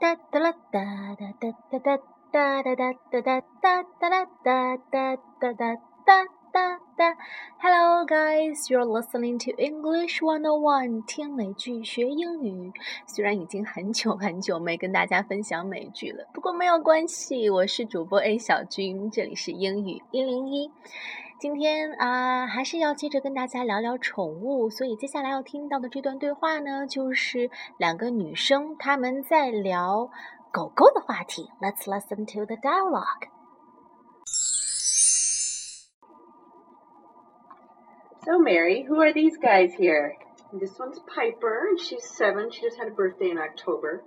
哒哒啦哒哒哒哒哒哒哒哒哒哒哒哒啦哒哒哒哒哒哒哒。Hello, guys, you're listening to English One On One，听美剧学英语。虽然已经很久很久没跟大家分享美剧了，不过没有关系，我是主播 A 小军，这里是英语一零一。今天啊，还是要接着跟大家聊聊宠物，所以接下来要听到的这段对话呢，就是两个女生她们在聊狗狗的话题。Let's listen to the dialogue. So, Mary, who are these guys here? This one's Piper, and she's seven. She just had a birthday in October.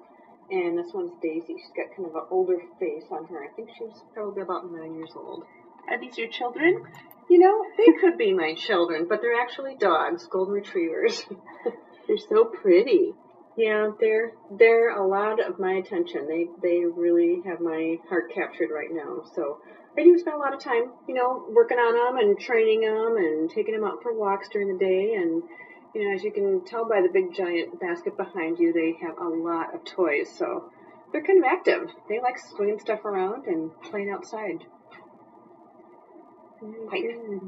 And this one's Daisy. She's got kind of an older face on her. I think she's probably about nine years old. Are these your children? You know, they could be my children, but they're actually dogs, golden retrievers. they're so pretty. Yeah, they're they're a lot of my attention. They they really have my heart captured right now. So I do spend a lot of time, you know, working on them and training them and taking them out for walks during the day. And you know, as you can tell by the big giant basket behind you, they have a lot of toys. So they're kind of active. They like swinging stuff around and playing outside. Pipe.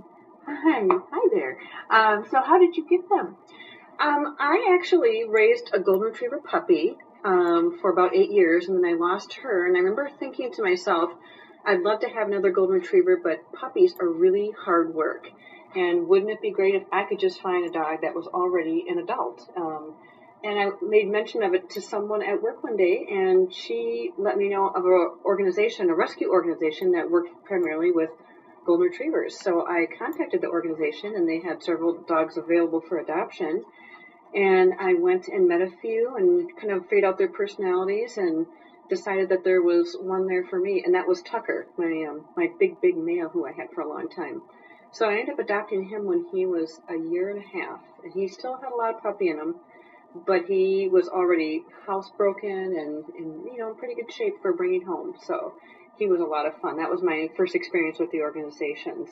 Hi, hi there. Um, so how did you get them? Um, I actually raised a golden retriever puppy um, for about eight years, and then I lost her. And I remember thinking to myself, I'd love to have another golden retriever, but puppies are really hard work. And wouldn't it be great if I could just find a dog that was already an adult? Um, and I made mention of it to someone at work one day, and she let me know of an organization, a rescue organization that worked primarily with golden retrievers. So I contacted the organization, and they had several dogs available for adoption. And I went and met a few and kind of figured out their personalities and decided that there was one there for me, and that was Tucker, my um, my big big male who I had for a long time. So I ended up adopting him when he was a year and a half, and he still had a lot of puppy in him, but he was already housebroken and and you know in pretty good shape for bringing home. So he was a lot of fun. That was my first experience with the organizations.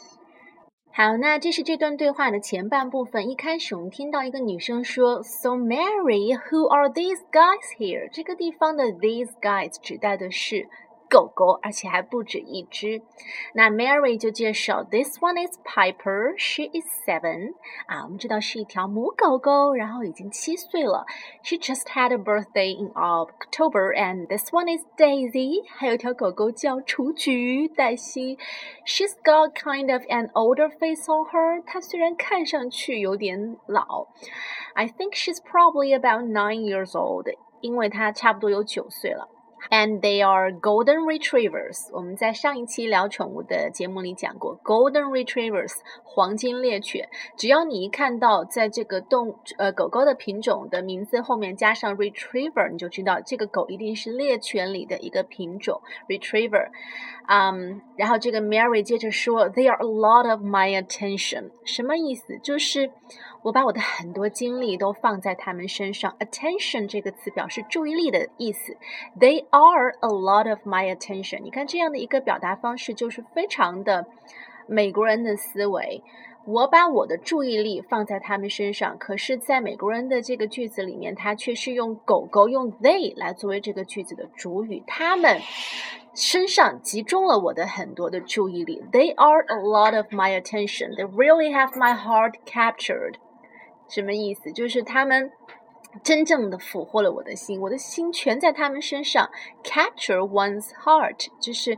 好，那这是这段对话的前半部分。一开始我们听到一个女生说：“So Mary, who are these guys here？” 这个地方的 these guys 指代的是 狗狗，而且还不止一只。那 Mary 就介绍，This one is Piper. She is seven. 啊，我们知道是一条母狗狗，然后已经七岁了。She just had a birthday in October, and this one is Daisy. 还有一条狗狗叫雏菊黛西。She's got kind of an older face on her. 她虽然看上去有点老，I think she's probably about nine years old. 因为她差不多有九岁了。 And they are golden retrievers。我们在上一期聊宠物的节目里讲过，golden retrievers 黄金猎犬。只要你一看到在这个动呃狗狗的品种的名字后面加上 retriever，你就知道这个狗一定是猎犬里的一个品种 retriever。嗯，然后这个 Mary 接着说，They are a lot of my attention。什么意思？就是我把我的很多精力都放在他们身上。Attention 这个词表示注意力的意思。They are a lot of my attention。你看这样的一个表达方式，就是非常的美国人的思维。我把我的注意力放在他们身上，可是，在美国人的这个句子里面，他却是用狗狗用 they 来作为这个句子的主语，他们身上集中了我的很多的注意力。They are a lot of my attention. They really have my heart captured. 什么意思？就是他们真正的俘获了我的心，我的心全在他们身上。Capture one's heart 就是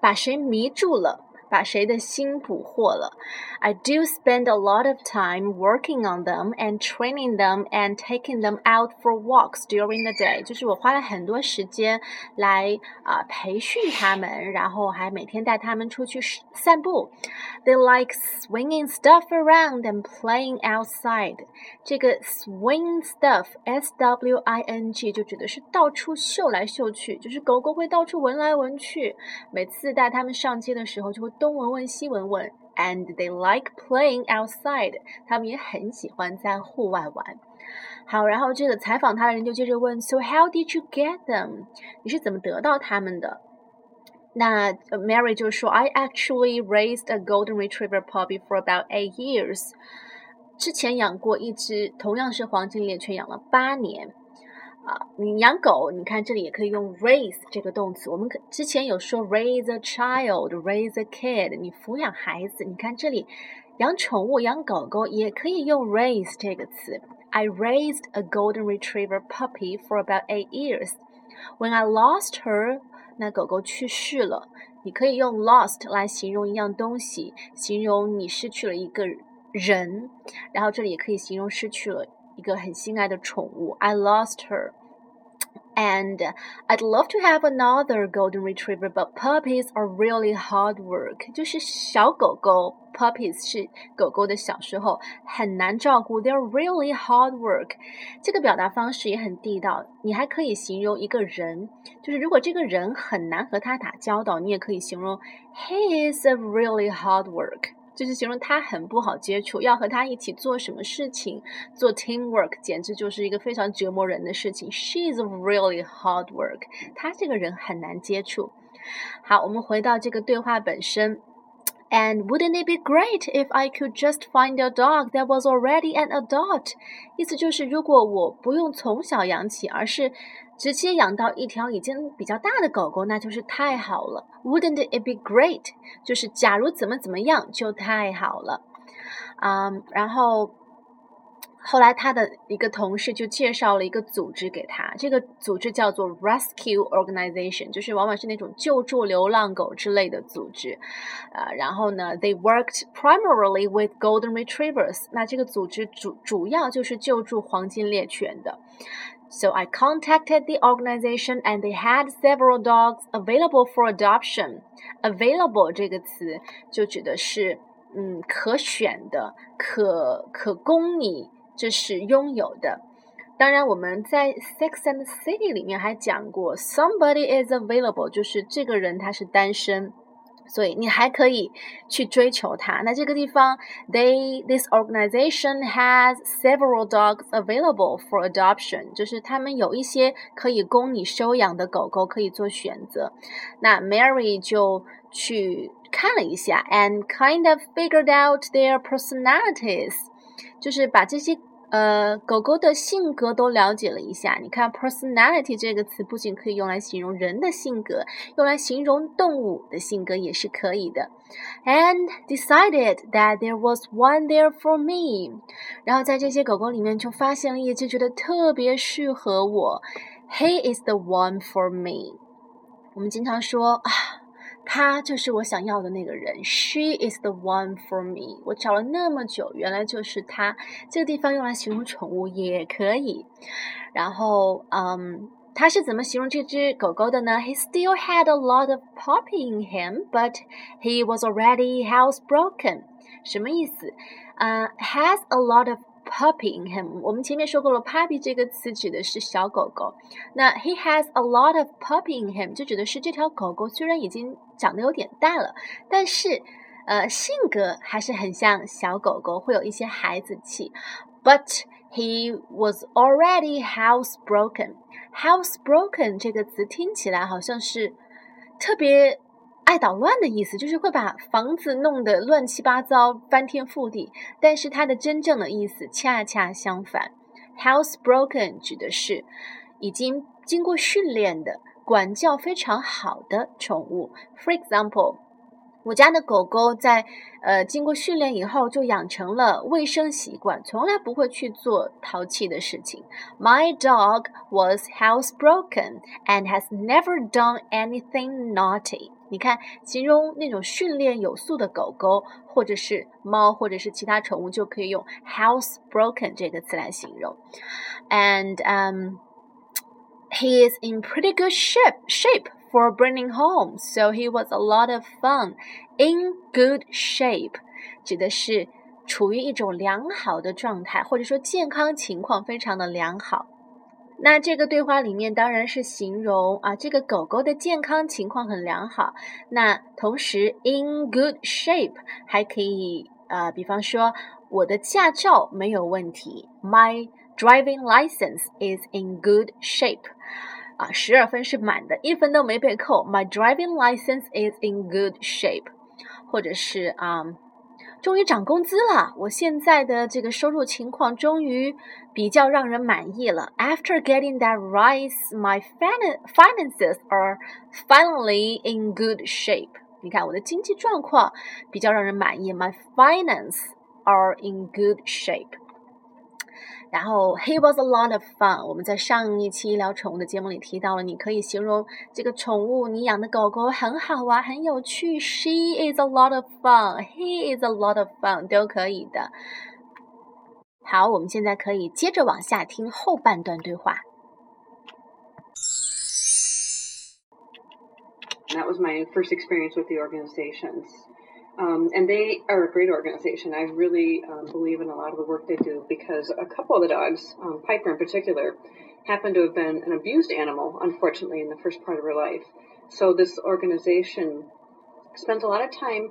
把谁迷住了。把谁的心捕获了。I do spend a lot of time working on them and training them and taking them out for walks during the day。就是我花了很多时间来啊、呃、培训他们，然后还每天带他们出去散步。They like swinging stuff around and playing outside。这个 swing stuff，s w i n g 就指的是到处嗅来嗅去，就是狗狗会到处闻来闻去。每次带他们上街的时候，就会 东闻闻西闻闻，and they like playing outside。他们也很喜欢在户外玩。好，然后这个采访他的人就接着问：So how did you get them？你是怎么得到他们的？那 Mary 就说：I actually raised a golden retriever puppy for about eight years。之前养过一只同样是黄金猎犬，养了八年。啊，你养狗，你看这里也可以用 raise 这个动词。我们可之前有说 raise a child，raise a kid，你抚养孩子。你看这里养宠物，养狗狗也可以用 raise 这个词。I raised a golden retriever puppy for about eight years. When I lost her，那狗狗去世了。你可以用 lost 来形容一样东西，形容你失去了一个人。然后这里也可以形容失去了。一个很心爱的宠物。I lost her. And I'd love to have another golden retriever, but puppies are really hard work. 就是小狗狗，puppies 是狗狗的小时候，很难照顾。They're really hard work. 这个表达方式也很地道。你还可以形容一个人，就是如果这个人很难和他打交道，你也可以形容 He is a really hard work. 就是形容他很不好接触，要和他一起做什么事情，做 teamwork，简直就是一个非常折磨人的事情。She's really hard work，他这个人很难接触。好，我们回到这个对话本身。And wouldn't it be great if I could just find a dog that was already an adult？意思就是，如果我不用从小养起，而是直接养到一条已经比较大的狗狗，那就是太好了。Wouldn't it be great？就是假如怎么怎么样就太好了。嗯，然后后来他的一个同事就介绍了一个组织给他，这个组织叫做 Rescue Organization，就是往往是那种救助流浪狗之类的组织。呃，然后呢，They worked primarily with golden retrievers。那这个组织主主要就是救助黄金猎犬的。So I contacted the organization and they had several dogs available for adoption. Available 这个词就指的是，嗯，可选的、可可供你，这是拥有的。当然，我们在《Sex and City》里面还讲过，somebody is available，就是这个人他是单身。所以你还可以去追求它。那这个地方，they this organization has several dogs available for adoption，就是他们有一些可以供你收养的狗狗可以做选择。那 Mary 就去看了一下，and kind of figured out their personalities， 就是把这些。呃，狗狗的性格都了解了一下。你看，personality 这个词不仅可以用来形容人的性格，用来形容动物的性格也是可以的。And decided that there was one there for me。然后在这些狗狗里面就发现了一只觉得特别适合我。He is the one for me。我们经常说啊。他就是我想要的那个人。She is the one for me。我找了那么久，原来就是他。这个地方用来形容宠物也可以。然后，嗯，他是怎么形容这只狗狗的呢？He still had a lot of puppy in him, but he was already housebroken。什么意思？呃，has a lot of puppy in him。我们前面说过了，puppy 这个词指的是小狗狗。那 he has a lot of puppy in him 就指的是这条狗狗虽然已经长得有点大了，但是呃性格还是很像小狗狗，会有一些孩子气。But he was already housebroken。housebroken 这个词听起来好像是特别。爱捣乱的意思就是会把房子弄得乱七八糟、翻天覆地，但是它的真正的意思恰恰相反。Housebroken 指的是已经经过训练的、管教非常好的宠物。For example，我家的狗狗在呃经过训练以后就养成了卫生习惯，从来不会去做淘气的事情。My dog was housebroken and has never done anything naughty. 你看，形容那种训练有素的狗狗，或者是猫，或者是其他宠物，就可以用 housebroken 这个词来形容。And um, he is in pretty good shape shape for bringing home, so he was a lot of fun. In good shape 指的是处于一种良好的状态，或者说健康情况非常的良好。那这个对话里面当然是形容啊，这个狗狗的健康情况很良好。那同时，in good shape 还可以啊，比方说我的驾照没有问题，my driving license is in good shape。啊，十二分是满的，一分都没被扣，my driving license is in good shape。或者是啊。终于涨工资了，我现在的这个收入情况终于比较让人满意了。After getting that rise, my finances are finally in good shape。你看我的经济状况比较让人满意，my finances are in good shape。然后，He was a lot of fun。我们在上一期聊宠物的节目里提到了，你可以形容这个宠物，你养的狗狗很好玩，很有趣。She is a lot of fun。He is a lot of fun，都可以的。好，我们现在可以接着往下听后半段对话。That was my first experience with the organizations. Um, and they are a great organization. I really um, believe in a lot of the work they do because a couple of the dogs, um, Piper in particular, happened to have been an abused animal, unfortunately, in the first part of her life. So this organization spends a lot of time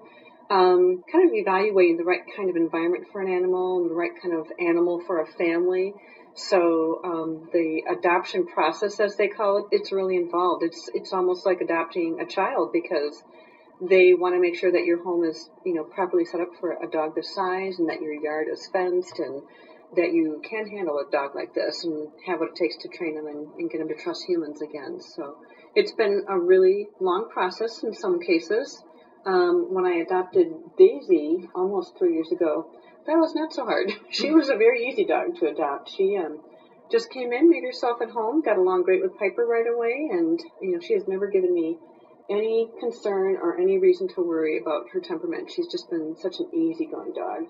um, kind of evaluating the right kind of environment for an animal and the right kind of animal for a family. So um, the adoption process, as they call it, it's really involved. It's it's almost like adopting a child because they want to make sure that your home is, you know, properly set up for a dog this size and that your yard is fenced and that you can handle a dog like this and have what it takes to train them and, and get them to trust humans again. So it's been a really long process in some cases. Um, when I adopted Daisy almost three years ago, that was not so hard. she was a very easy dog to adopt. She um, just came in, made herself at home, got along great with Piper right away, and you know she has never given me any concern or any reason to worry about her temperament. She's just been such an easygoing dog.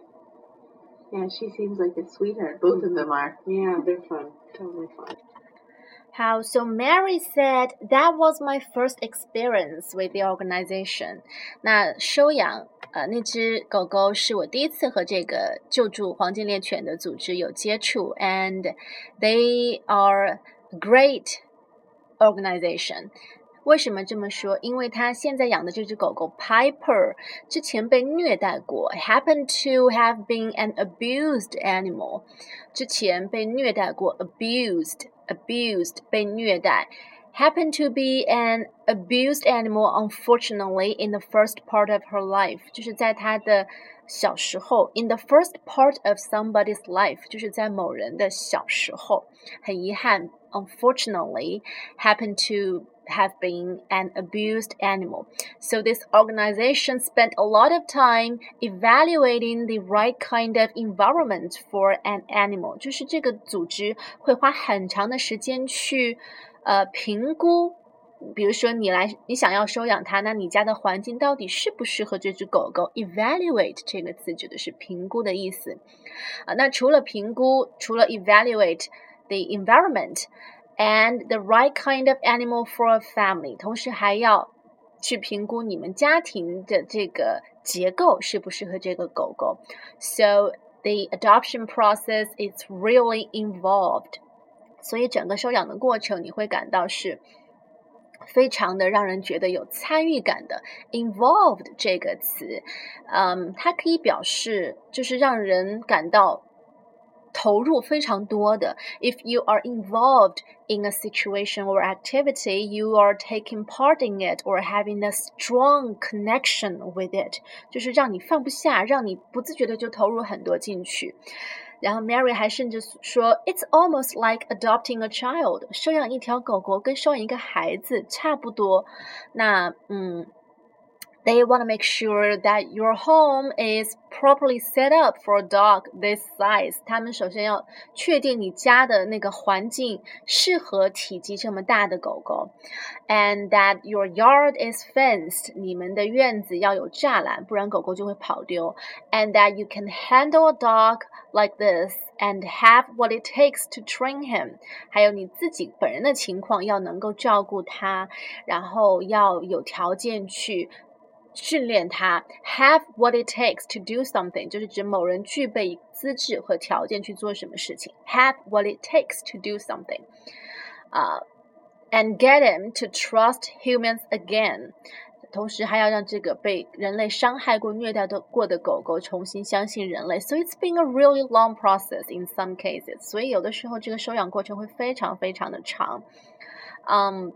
Yeah, she seems like a sweetheart. Both of them are. Yeah, they're fun. Totally fun. How so Mary said that was my first experience with the organization. 那收养呃那只狗狗是我第一次和这个救助黄金猎犬的组织有接触，and they are great organization. 为什么这么说？因为他现在养的这只狗狗 Piper 之前被虐待过，happen to have been an abused animal，之前被虐待过，abused，abused 被虐待，happen to be an abused animal unfortunately in the first part of her life，就是在她的小时候，in the first part of somebody's life，就是在某人的小时候，很遗憾，unfortunately happen to have been an abused animal. So this organization spent a lot of time evaluating the right kind of environment for an animal. 就是这个组织会花很长的时间去呃评估。比如说，你来，你想要收养它，那你家的环境到底适不适合这只狗狗？Evaluate 这个词指的是评估的意思啊。那除了评估，除了 evaluate the environment，and the right kind of animal for a family，同时还要去评估你们家庭的这个结构适不适合这个狗狗。So the adoption process is really involved。所以整个收养的过程你会感到是非常的让人觉得有参与感的。Involved 这个词，嗯，它可以表示就是让人感到。 投入非常多的。If you are involved in a situation or activity, you are taking part in it or having a strong connection with it，就是让你放不下，让你不自觉的就投入很多进去。然后 Mary 还甚至说，It's almost like adopting a child，收养一条狗狗跟收养一个孩子差不多。那嗯。 they want to make sure that your home is properly set up for a dog this size。他们首先要确定你家的那个环境适合体积这么大的狗狗，and that your yard is fenced。你们的院子要有栅栏，不然狗狗就会跑丢。And that you can handle a dog like this and have what it takes to train him。还有你自己本人的情况要能够照顾它，然后要有条件去。 训练他 have what it takes to do something，就是指某人具备资质和条件去做什么事情。have what it takes to do something，啊、uh,，and get him to trust humans again。同时还要让这个被人类伤害过、虐待的过的狗狗重新相信人类。So it's been a really long process in some cases。所以有的时候这个收养过程会非常非常的长。嗯、um,。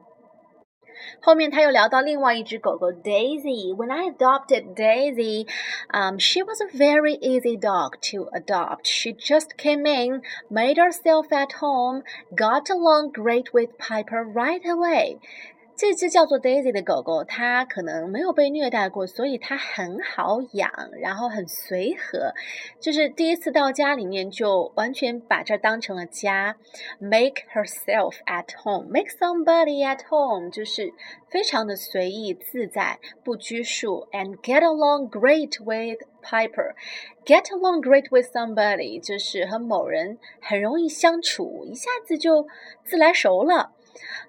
后面他又聊到另外一只狗狗 Daisy。When I adopted Daisy, um, she was a very easy dog to adopt. She just came in, made herself at home, got along great with Piper right away. 这只叫做 Daisy 的狗狗，它可能没有被虐待过，所以它很好养，然后很随和。就是第一次到家里面，就完全把这当成了家。Make herself at home, make somebody at home，就是非常的随意自在，不拘束。And get along great with Piper, get along great with somebody，就是和某人很容易相处，一下子就自来熟了。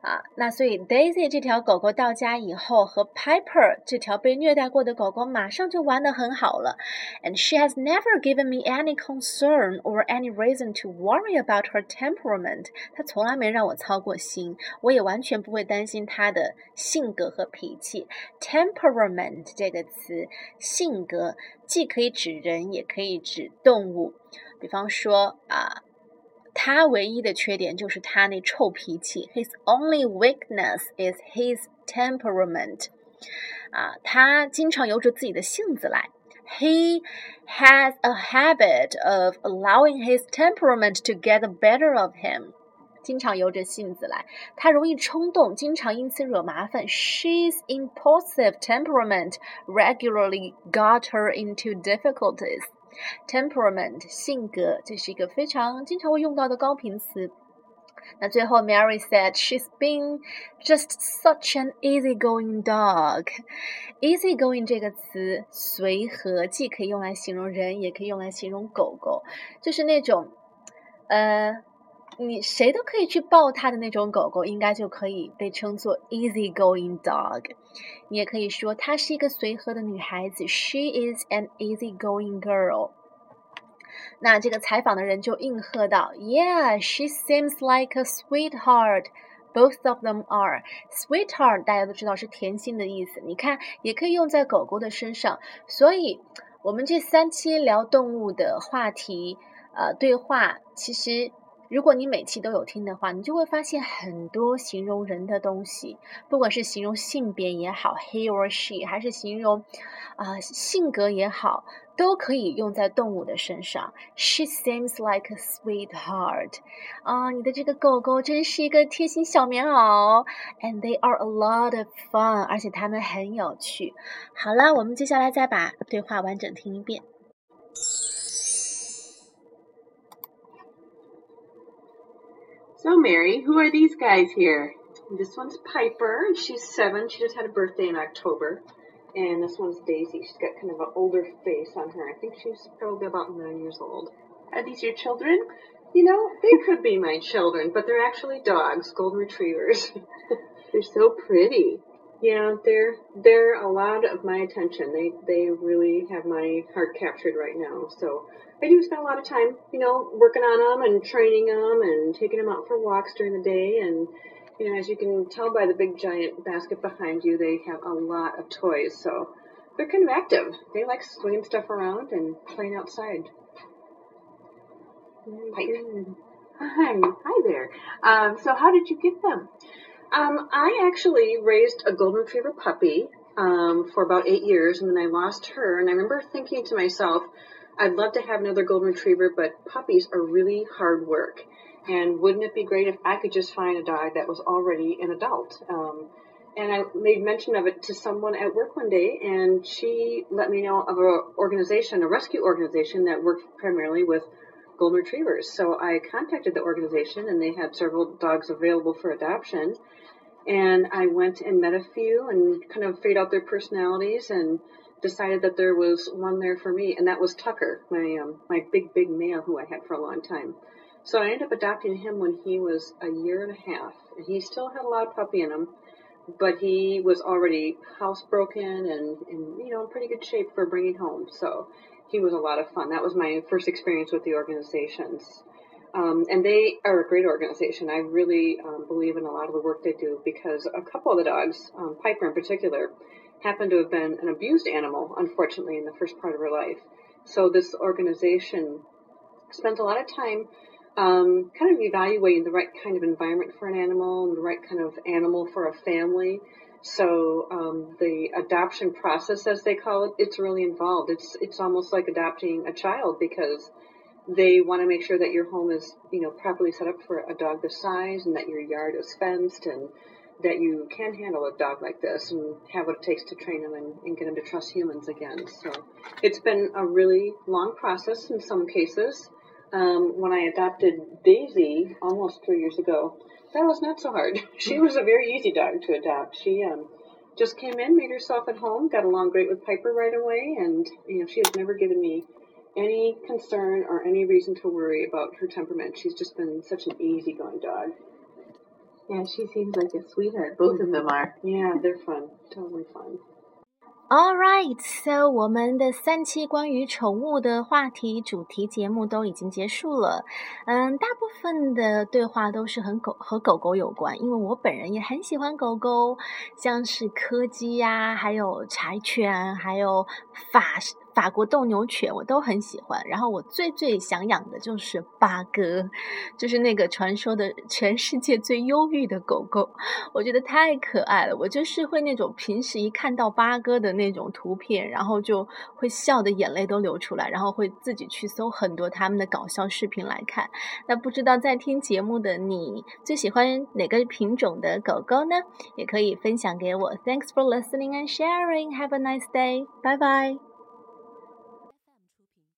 啊，那所以 Daisy 这条狗狗到家以后，和 Piper 这条被虐待过的狗狗马上就玩得很好了。And she has never given me any concern or any reason to worry about her temperament。她从来没让我操过心，我也完全不会担心她的性格和脾气。Temperament 这个词，性格既可以指人，也可以指动物。比方说啊。他唯一的缺点就是他那臭脾气。His only weakness is his temperament。啊，他经常由着自己的性子来。He has a habit of allowing his temperament to get the better of him。经常由着性子来，他容易冲动，经常因此惹麻烦。She's impulsive temperament regularly got her into difficulties。 Temperament 性格，这是一个非常经常会用到的高频词。那最后，Mary said she's been just such an easygoing dog。easygoing 这个词随和，既可以用来形容人，也可以用来形容狗狗，就是那种，呃。你谁都可以去抱它的那种狗狗，应该就可以被称作 easy-going dog。你也可以说她是一个随和的女孩子，She is an easy-going girl。那这个采访的人就应和道：“Yeah, she seems like a sweetheart. Both of them are sweetheart。大家都知道是甜心的意思。你看，也可以用在狗狗的身上。所以，我们这三期聊动物的话题，呃，对话其实。”如果你每期都有听的话，你就会发现很多形容人的东西，不管是形容性别也好，he or she，还是形容啊性格也好，都可以用在动物的身上。She seems like a sweetheart，啊，你的这个狗狗真是一个贴心小棉袄。And they are a lot of fun，而且它们很有趣。好了，我们接下来再把对话完整听一遍。So, Mary, who are these guys here? This one's Piper. She's seven. She just had a birthday in October. And this one's Daisy. She's got kind of an older face on her. I think she's probably about nine years old. Are these your children? You know, they could be my children, but they're actually dogs, golden retrievers. they're so pretty. Yeah, they're they're a lot of my attention. They they really have my heart captured right now. So I do spend a lot of time, you know, working on them and training them and taking them out for walks during the day. And, you know, as you can tell by the big giant basket behind you, they have a lot of toys. So they're kind of active. They like swinging stuff around and playing outside. Pipe. Hi, hi there. Um, so how did you get them? Um, I actually raised a golden retriever puppy um, for about eight years, and then I lost her. And I remember thinking to myself, I'd love to have another golden retriever, but puppies are really hard work. And wouldn't it be great if I could just find a dog that was already an adult? Um, and I made mention of it to someone at work one day, and she let me know of an organization, a rescue organization that worked primarily with golden retrievers. So I contacted the organization, and they had several dogs available for adoption. And I went and met a few and kind of figured out their personalities and decided that there was one there for me, and that was Tucker, my um, my big big male who I had for a long time. So I ended up adopting him when he was a year and a half, and he still had a lot of puppy in him, but he was already housebroken and, and you know in pretty good shape for bringing home. So he was a lot of fun. That was my first experience with the organizations. Um, and they are a great organization. I really um, believe in a lot of the work they do because a couple of the dogs, um, Piper in particular, happened to have been an abused animal, unfortunately, in the first part of her life. So this organization spent a lot of time um, kind of evaluating the right kind of environment for an animal and the right kind of animal for a family. So um, the adoption process, as they call it, it's really involved. It's it's almost like adopting a child because they want to make sure that your home is you know properly set up for a dog this size and that your yard is fenced and that you can handle a dog like this and have what it takes to train them and, and get them to trust humans again. So it's been a really long process in some cases. Um, when I adopted Daisy almost three years ago, that was not so hard. she was a very easy dog to adopt. She um, just came in, made herself at home, got along great with Piper right away, and you know she has never given me any concern or any reason to worry about her temperament. She's just been such an easygoing dog. Yeah, she seems like a sweetheart. Both of them are. Yeah, they're fun. Totally fun. All right, so 我们的三期关于宠物的话题主题节目都已经结束了。嗯，大部分的对话都是很狗和狗狗有关，因为我本人也很喜欢狗狗，像是柯基呀，还有柴犬，还有法法国斗牛犬我都很喜欢，然后我最最想养的就是八哥，就是那个传说的全世界最忧郁的狗狗，我觉得太可爱了。我就是会那种平时一看到八哥的那种图片，然后就会笑的眼泪都流出来，然后会自己去搜很多他们的搞笑视频来看。那不知道在听节目的你最喜欢哪个品种的狗狗呢？也可以分享给我。Thanks for listening and sharing. Have a nice day. Bye bye.